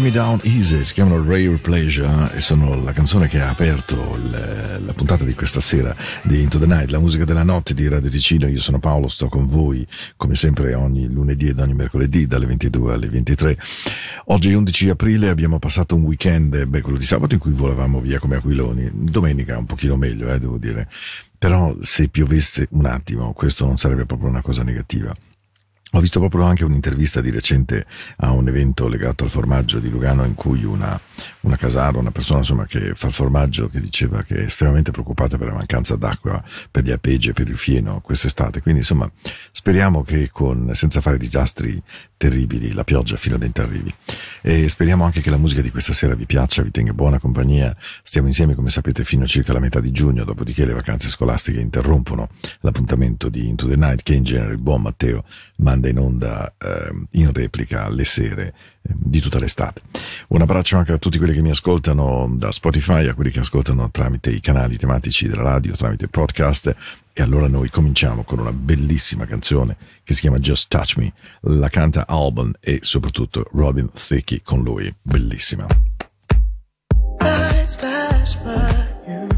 Me Down Easy si chiamano Rare Pleasure e sono la canzone che ha aperto il, la puntata di questa sera di Into the Night, la musica della notte di Radio Ticino. Io sono Paolo, sto con voi come sempre ogni lunedì ed ogni mercoledì dalle 22 alle 23. Oggi è 11 aprile, abbiamo passato un weekend, beh quello di sabato in cui volavamo via come aquiloni, domenica un pochino meglio, eh, devo dire. Però se piovesse un attimo, questo non sarebbe proprio una cosa negativa. Ho visto proprio anche un'intervista di recente a un evento legato al formaggio di Lugano in cui una, una casara, una persona insomma che fa il formaggio che diceva che è estremamente preoccupata per la mancanza d'acqua, per gli appeggi e per il fieno quest'estate. Quindi insomma speriamo che con, senza fare disastri terribili la pioggia finalmente arrivi. E speriamo anche che la musica di questa sera vi piaccia, vi tenga buona compagnia. Stiamo insieme come sapete fino a circa la metà di giugno, dopodiché le vacanze scolastiche interrompono l'appuntamento di Into the Night che in genere il buon Matteo manda in onda eh, in replica alle sere eh, di tutta l'estate. Un abbraccio anche a tutti quelli che mi ascoltano da Spotify, a quelli che ascoltano tramite i canali tematici della radio, tramite podcast. E allora noi cominciamo con una bellissima canzone che si chiama Just Touch Me. La canta Alban e soprattutto Robin Thicke con lui. Bellissima. Lights flash by you,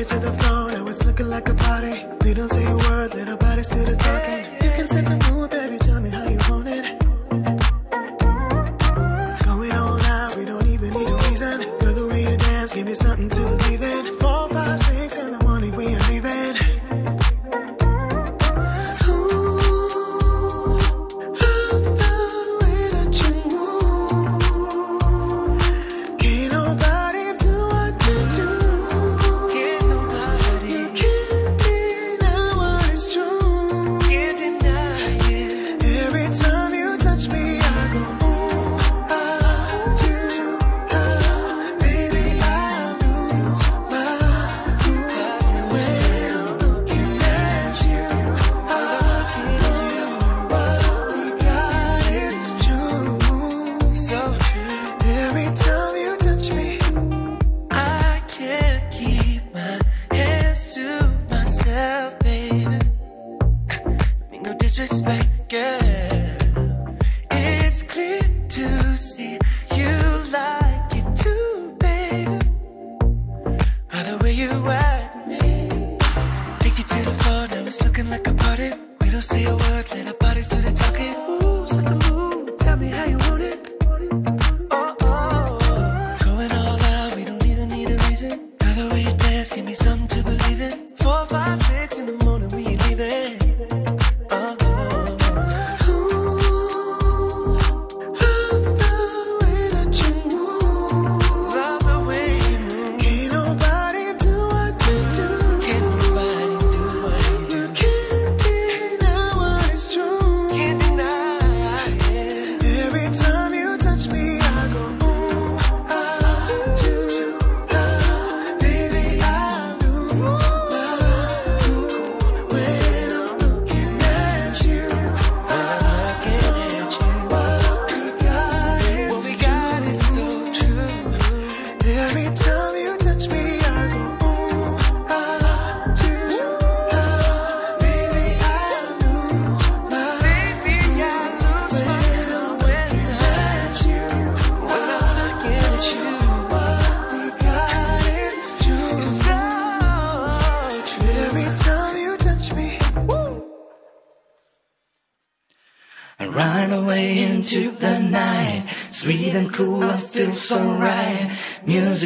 it to the floor, now it's looking like a party. We don't say a word, little body's still the talking. You can set the mood, baby, tell me how you want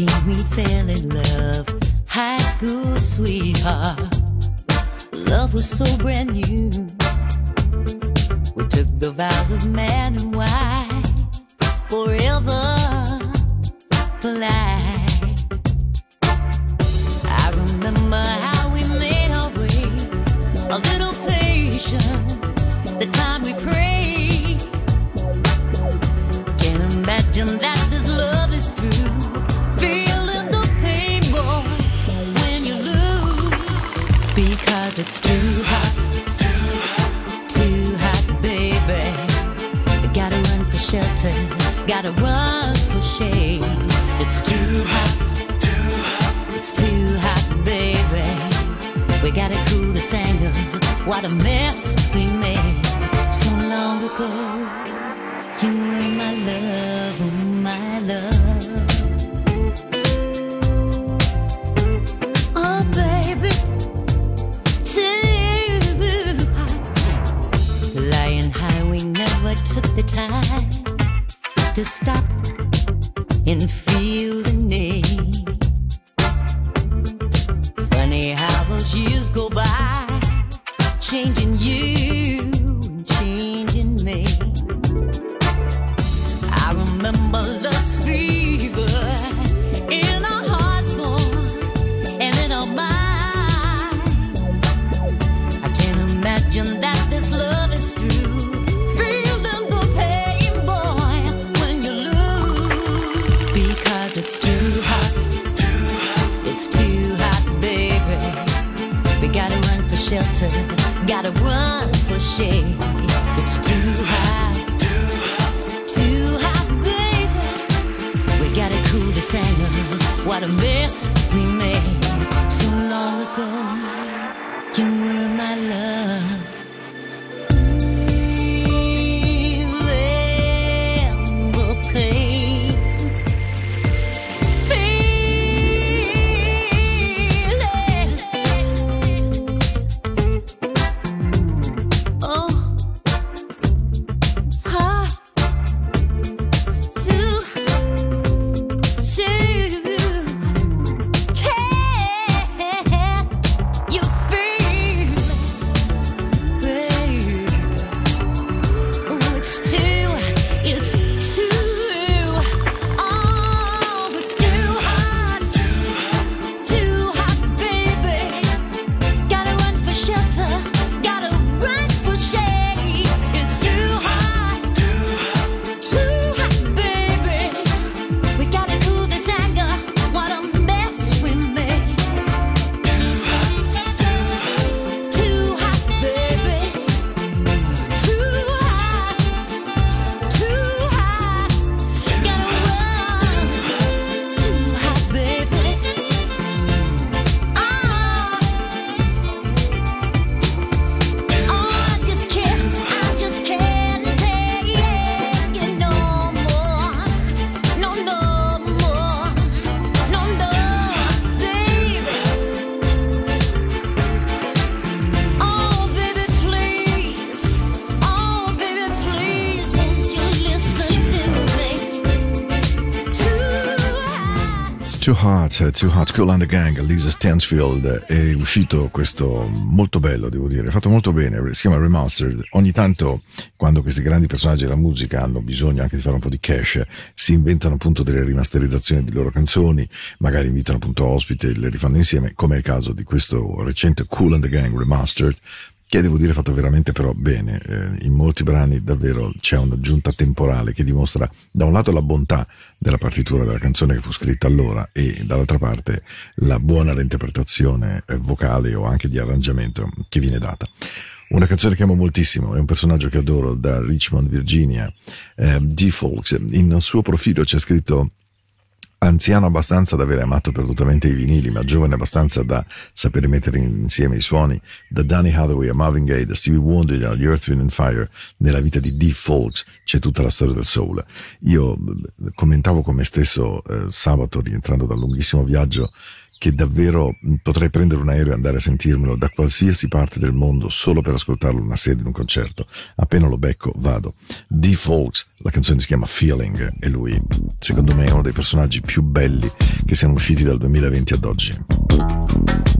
17 we fell in love, high school sweetheart. Love was so brand new. We took the vows of man and wife forever for life. Because it's too hot, too hot, too hot, baby. Gotta run for shelter, gotta run for shade. It's too hot, it's too hot, baby. We gotta cool this anger. What a mess we made so long ago. You were my love, oh my love. To stop Too Hot, Too Hot, Cool and the Gang, Lisa Stansfield, è uscito questo molto bello, devo dire, fatto molto bene, si chiama Remastered. Ogni tanto, quando questi grandi personaggi della musica hanno bisogno anche di fare un po' di cash, si inventano appunto delle rimasterizzazioni di loro canzoni, magari invitano appunto ospiti e le rifanno insieme, come è il caso di questo recente Cool and the Gang Remastered, che devo dire fatto veramente però bene. Eh, in molti brani davvero c'è un'aggiunta temporale che dimostra da un lato la bontà della partitura della canzone che fu scritta allora e dall'altra parte la buona reinterpretazione eh, vocale o anche di arrangiamento che viene data. Una canzone che amo moltissimo, è un personaggio che adoro da Richmond, Virginia, eh, D. Folks. In suo profilo c'è scritto anziano abbastanza da aver amato perdutamente i vinili, ma giovane abbastanza da sapere mettere insieme i suoni, da Danny Hathaway a Marvin Gaye, da Stevie Wonder agli Earth, Wind and Fire, nella vita di D. Folks c'è tutta la storia del soul. Io eh, commentavo con me stesso eh, sabato, rientrando dal lunghissimo viaggio, che davvero potrei prendere un aereo e andare a sentirmelo da qualsiasi parte del mondo solo per ascoltarlo una sera in un concerto. Appena lo becco, vado. D. Folks, la canzone si chiama Feeling e lui secondo me è uno dei personaggi più belli che siano usciti dal 2020 ad oggi.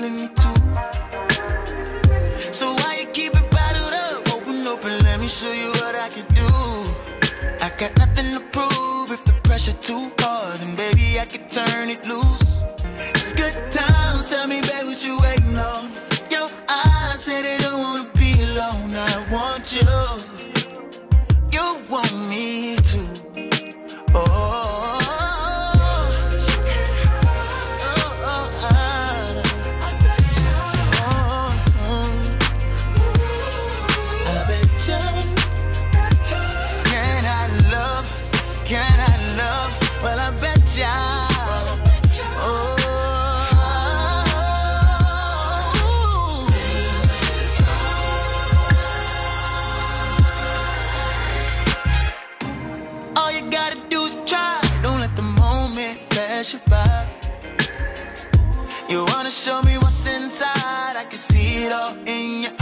me too. So why you keep it bottled up? Open, up and let me show you what I can do. I got nothing to prove. If the pressure too hard, then baby I can turn it loose. You waiting on? Yo,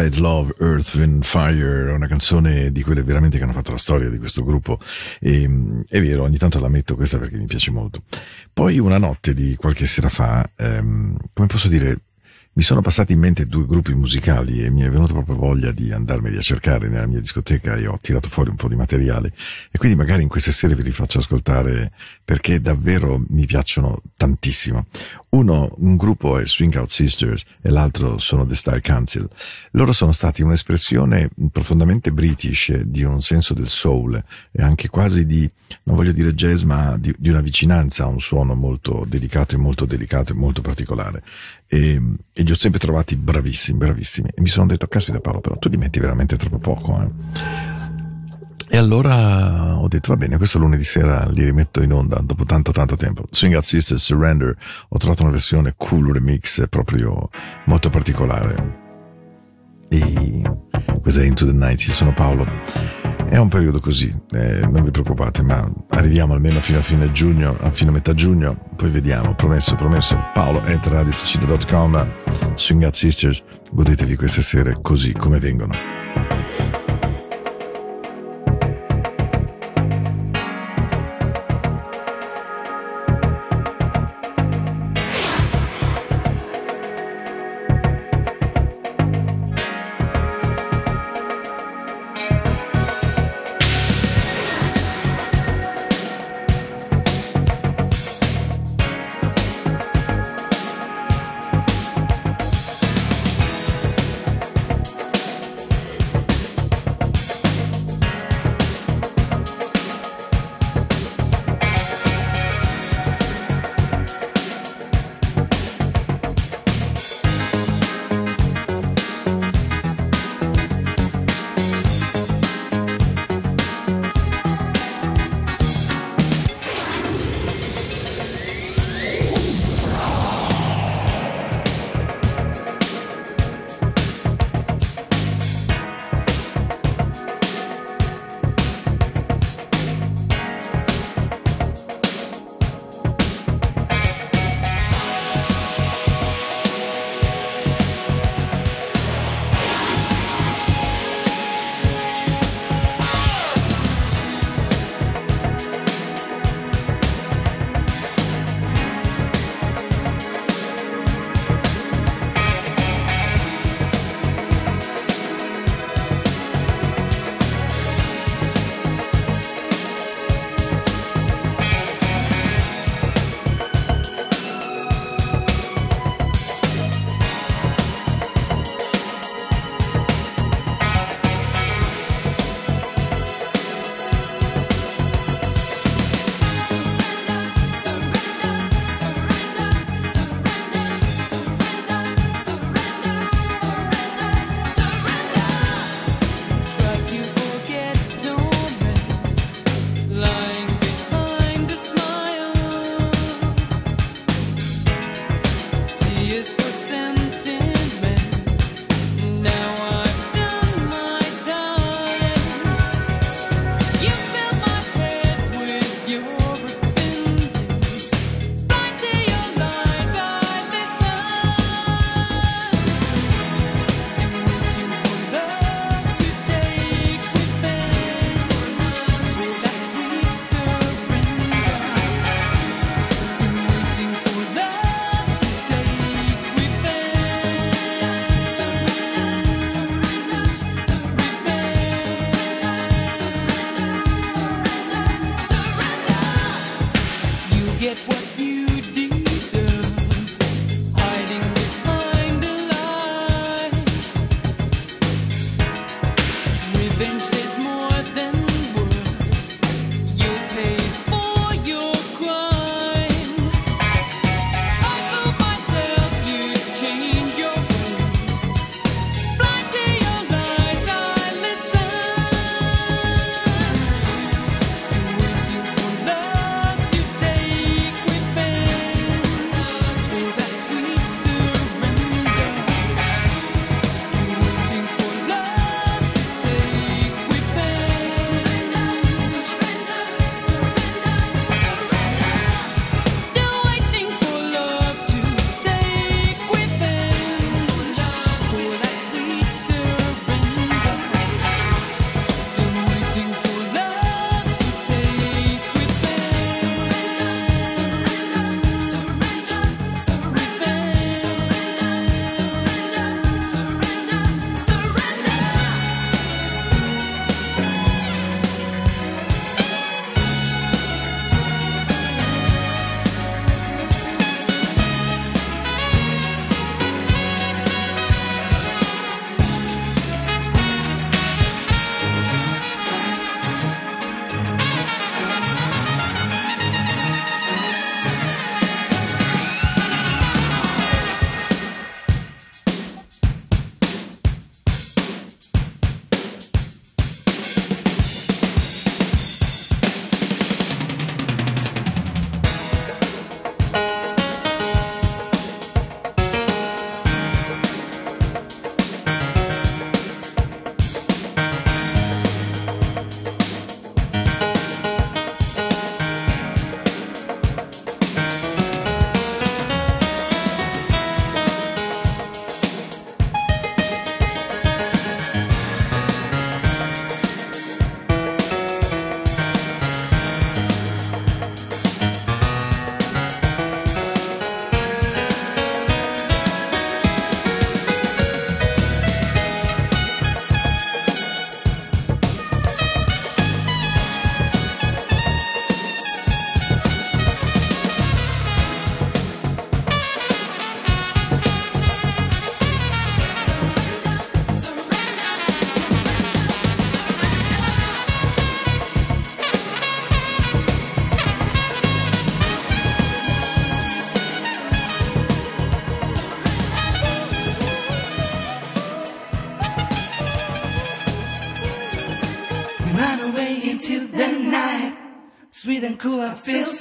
Hide Love, Earth, Wind, Fire, una canzone di quelle veramente che hanno fatto la storia di questo gruppo. E, è vero, ogni tanto la metto questa perché mi piace molto. Poi una notte di qualche sera fa, ehm, come posso dire, mi sono passati in mente due gruppi musicali e mi è venuta proprio voglia di andarmeli a cercare nella mia discoteca e ho tirato fuori un po' di materiale e quindi magari in queste sere vi li faccio ascoltare perché davvero mi piacciono tantissimo. Uno, un gruppo è Swing Out Sisters e l'altro sono The Style Council. Loro sono stati un'espressione profondamente british di un senso del soul e anche quasi di, non voglio dire jazz, ma di, di una vicinanza a un suono molto delicato e molto delicato e molto particolare. E, e li ho sempre trovati bravissimi, bravissimi. E mi sono detto, caspita Paolo, però tu li metti veramente troppo poco. Eh? E allora ho detto, va bene, questo lunedì sera li rimetto in onda dopo tanto tanto tempo. Swing Out Sister Surrender, ho trovato una versione cool remix proprio molto particolare. E questa è Into the Night, io sono Paolo. È un periodo così, eh, non vi preoccupate, ma arriviamo almeno fino a fine giugno, a fine metà giugno, poi vediamo, promesso, promesso. Paolo at Swing Out Sisters, godetevi queste sere così come vengono.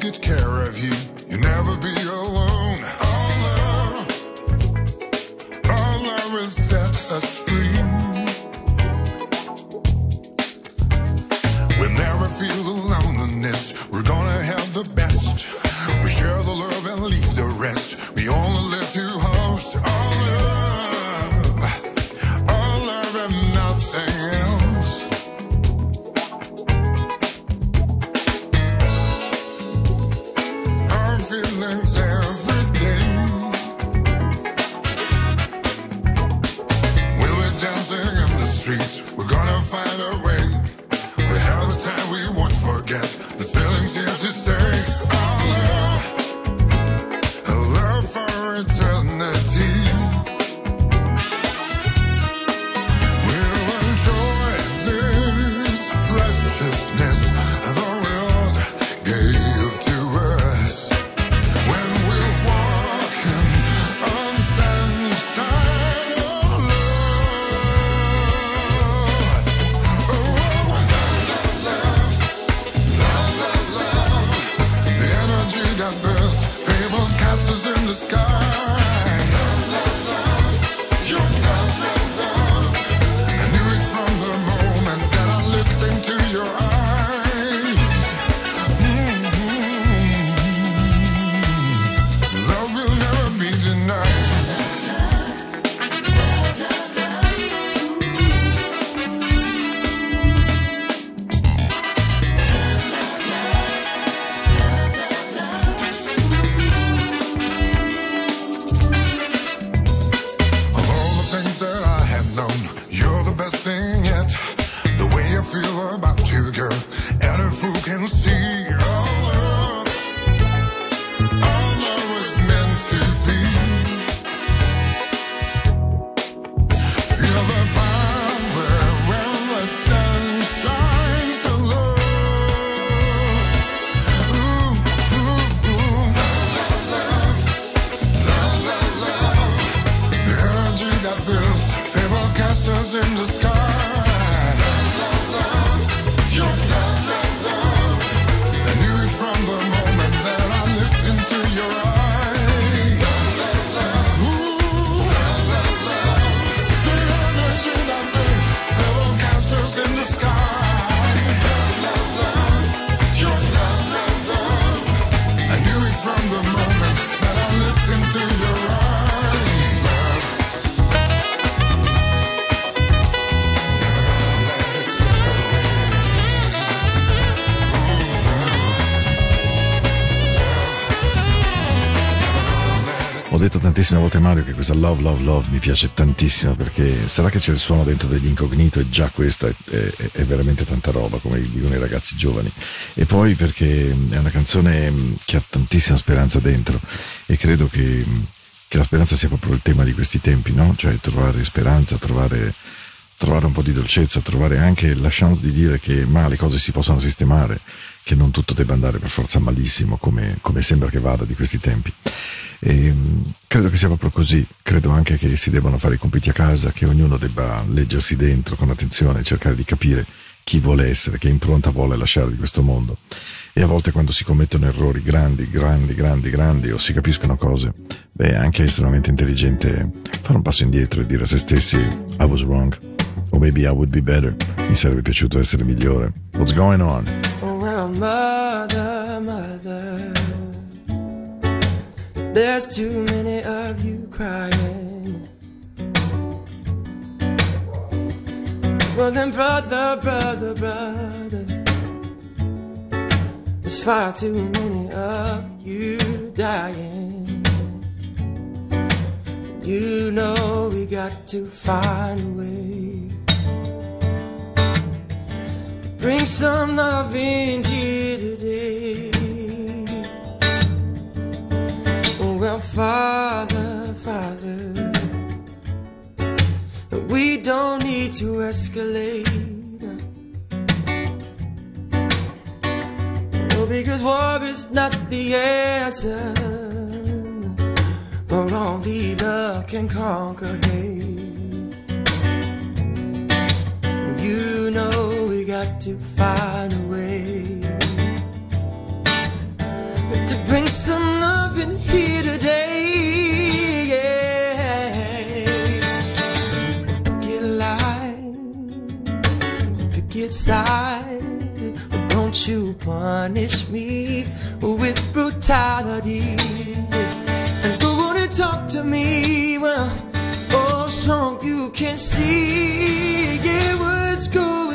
Take good care of you. You'll never be alone. Our love, our love set find way. Tantissime volte Mario che questa Love Love Love mi piace tantissimo perché sarà che c'è il suono dentro degli incognito e già questa è, è- è veramente tanta roba come dicono i ragazzi giovani e poi perché è una canzone che ha tantissima speranza dentro e credo che, che la speranza sia proprio il tema di questi tempi, no? Cioè trovare speranza, trovare trovare un po' di dolcezza, trovare anche la chance di dire che ma le cose si possono sistemare, che non tutto debba andare per forza malissimo come, come sembra che vada di questi tempi. E, mh, credo che sia proprio così, credo anche che si debbano fare i compiti a casa, che ognuno debba leggersi dentro con attenzione, cercare di capire chi vuole essere, che impronta vuole lasciare di questo mondo. E a volte quando si commettono errori grandi, grandi, grandi, grandi o si capiscono cose, beh, è anche estremamente intelligente fare un passo indietro e dire a se stessi I was wrong. O maybe I would be better. Mi sarebbe piaciuto essere migliore. What's going on? Mother, mother, there's too many of you crying. Well then, brother, brother, brother, there's far too many of you dying. You know we got to find a way. Bring some love in here today. Oh, well, Father, Father, we don't need to escalate. Oh, because war is not the answer. For only love can conquer hate. You know got to find a way to bring some love in here today. Yeah. Get alive, get side. But don't you punish me with brutality. And go on and talk to me. Well, oh, so you can see yeah, what's going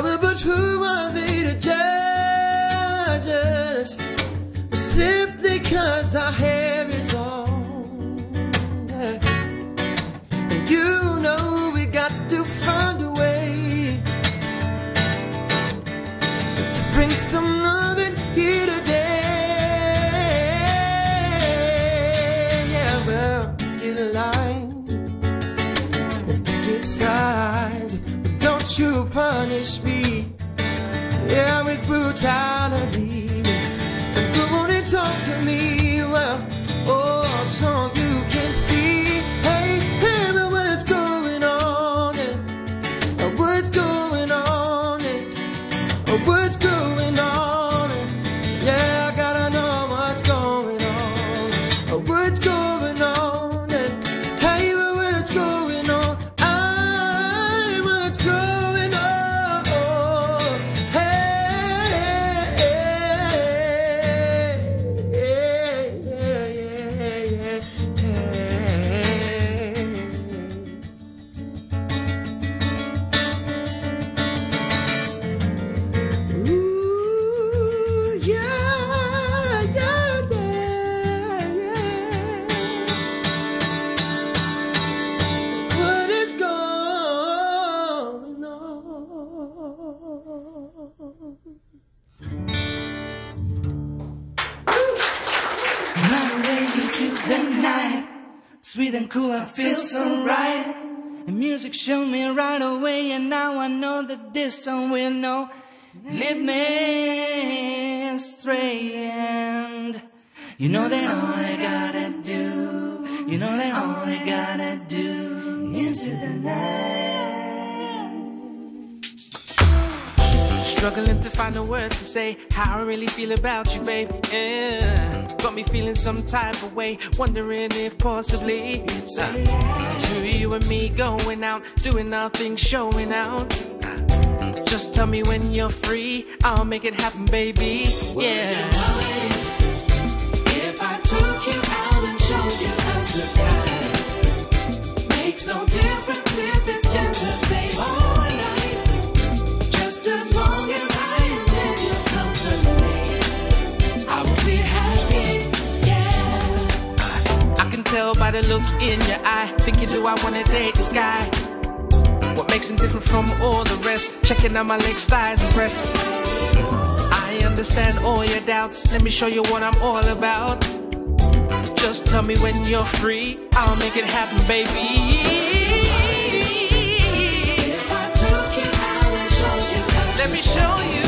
No, but who are they to judge? Simply cause our hair time. Lead me astray, and you know that all I gotta do, you know that all I gotta do into the night. Struggling to find the words to say how I really feel about you, babe. Yeah. Got me feeling some type of way, wondering if possibly it's uh, to you and me going out, doing our thing, showing out. Just tell me when you're free, I'll make it happen, baby. Yeah. If I took you out and showed you a good time, makes no difference if it's just a day or night. Just as long as I am in your company, I will be happy. Yeah. I can tell by the look in your eye. Think you do, I wanna date this guy. Makes him different from all the rest? Checking out my legs, thighs, and breast. I understand all your doubts. Let me show you what I'm all about. Just tell me when you're free. I'll make it happen, baby. Let me show you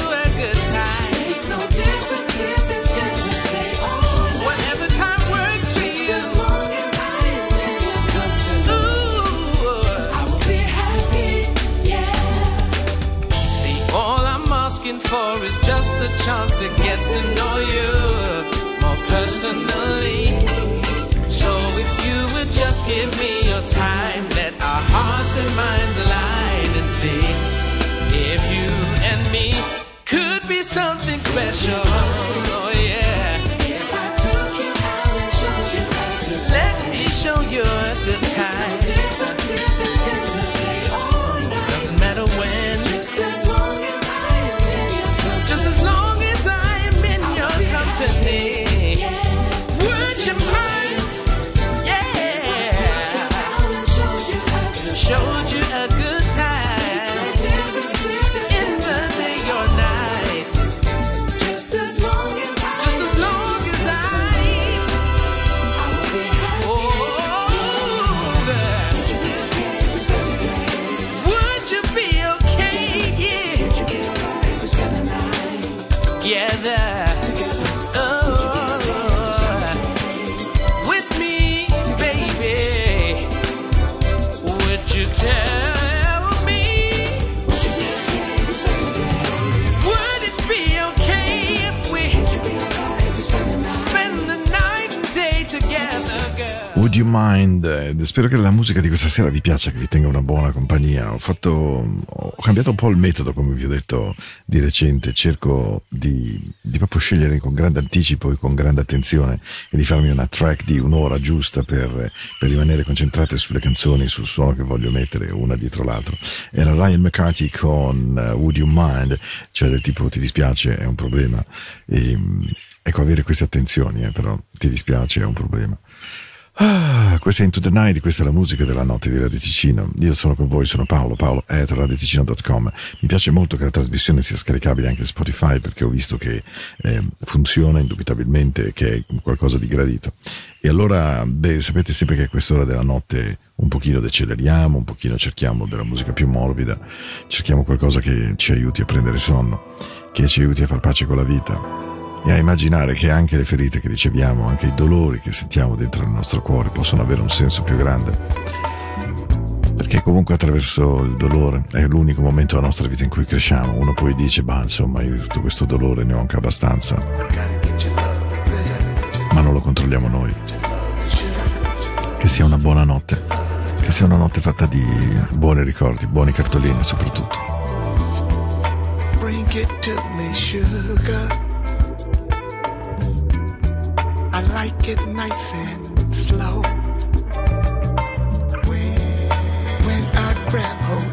for is just a chance to get to know you more personally. So if you would just give me your time, let our hearts and minds align and see if you and me could be something special. Oh yeah. Musica di questa sera vi piaccia, che vi tenga una buona compagnia. Ho fatto, ho cambiato un po' il metodo, come vi ho detto di recente. Cerco di, di proprio scegliere con grande anticipo e con grande attenzione e di farmi una track di un'ora giusta per, per rimanere concentrate sulle canzoni, sul suono che voglio mettere una dietro l'altro. Era Ryan McCarthy con eh, Would You Mind, cioè del tipo ti dispiace, è un problema. E, mm, ecco, avere queste attenzioni, eh, però ti dispiace, è un problema. Ah, questa è Into the Night, questa è la musica della notte di Radio Ticino. Io sono con voi, sono Paolo, paolo at radioticino.com. Mi piace molto che la trasmissione sia scaricabile anche su Spotify perché ho visto che eh, funziona indubitabilmente, che è qualcosa di gradito. E allora, beh, sapete sempre che a quest'ora della notte un pochino deceleriamo, un pochino cerchiamo della musica più morbida, cerchiamo qualcosa che ci aiuti a prendere sonno, che ci aiuti a far pace con la vita e a immaginare che anche le ferite che riceviamo, anche i dolori che sentiamo dentro il nostro cuore possono avere un senso più grande. Perché comunque attraverso il dolore è l'unico momento della nostra vita in cui cresciamo. Uno poi dice, bah insomma io tutto questo dolore ne ho anche abbastanza, ma non lo controlliamo noi. Che sia una buona notte, che sia una notte fatta di buoni ricordi, buoni cartolini soprattutto. Bring it to me, sugar. Like it nice and slow. When, when I grab hold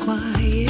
quiet.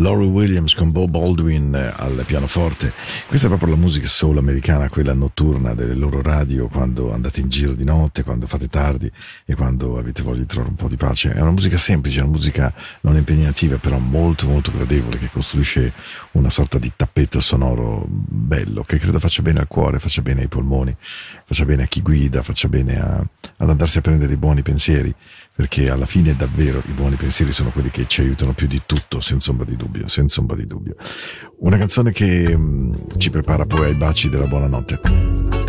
Laurie Williams con Bob Baldwin eh, al pianoforte. Questa è proprio la musica soul americana, quella notturna delle loro radio quando andate in giro di notte, quando fate tardi e quando avete voglia di trovare un po' di pace. È una musica semplice, una musica non impegnativa, però molto molto gradevole che costruisce una sorta di tappeto sonoro bello che credo faccia bene al cuore, faccia bene ai polmoni, faccia bene a chi guida, faccia bene a- ad andarsi a prendere dei buoni pensieri perché alla fine davvero i buoni pensieri sono quelli che ci aiutano più di tutto, senza ombra di dubbio, senza ombra di dubbio. Una canzone che mh, ci prepara poi ai baci della buonanotte.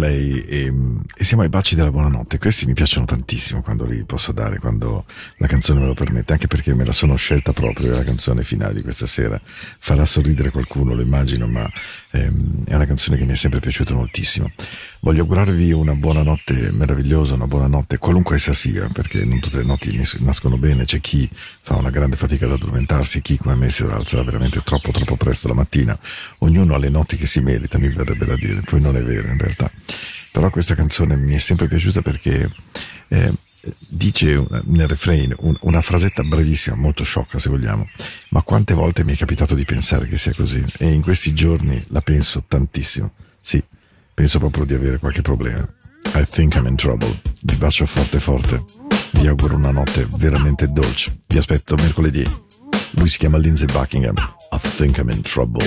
là, e, siamo ai baci della buonanotte. Questi mi piacciono tantissimo quando li posso dare, quando la canzone me lo permette, anche perché me la sono scelta proprio la canzone finale di questa sera. Farà sorridere qualcuno, lo immagino, ma ehm, è una canzone che mi è sempre piaciuta moltissimo. Voglio augurarvi una buonanotte meravigliosa, una buonanotte qualunque essa sia, perché non tutte le notti nascono bene, c'è chi fa una grande fatica ad addormentarsi chi come me si alza veramente troppo troppo presto la mattina. Ognuno ha le notti che si merita, mi verrebbe da dire, poi non è vero in realtà. Però questa canzone mi è sempre piaciuta perché eh, dice nel refrain un- una frasetta brevissima, molto sciocca se vogliamo, ma quante volte mi è capitato di pensare che sia così e in questi giorni la penso tantissimo. Sì, penso proprio di avere qualche problema. I think I'm in trouble. Vi bacio forte forte. Vi auguro una notte veramente dolce. Vi aspetto mercoledì. Lui si chiama Lindsay Buckingham. I think I'm in trouble.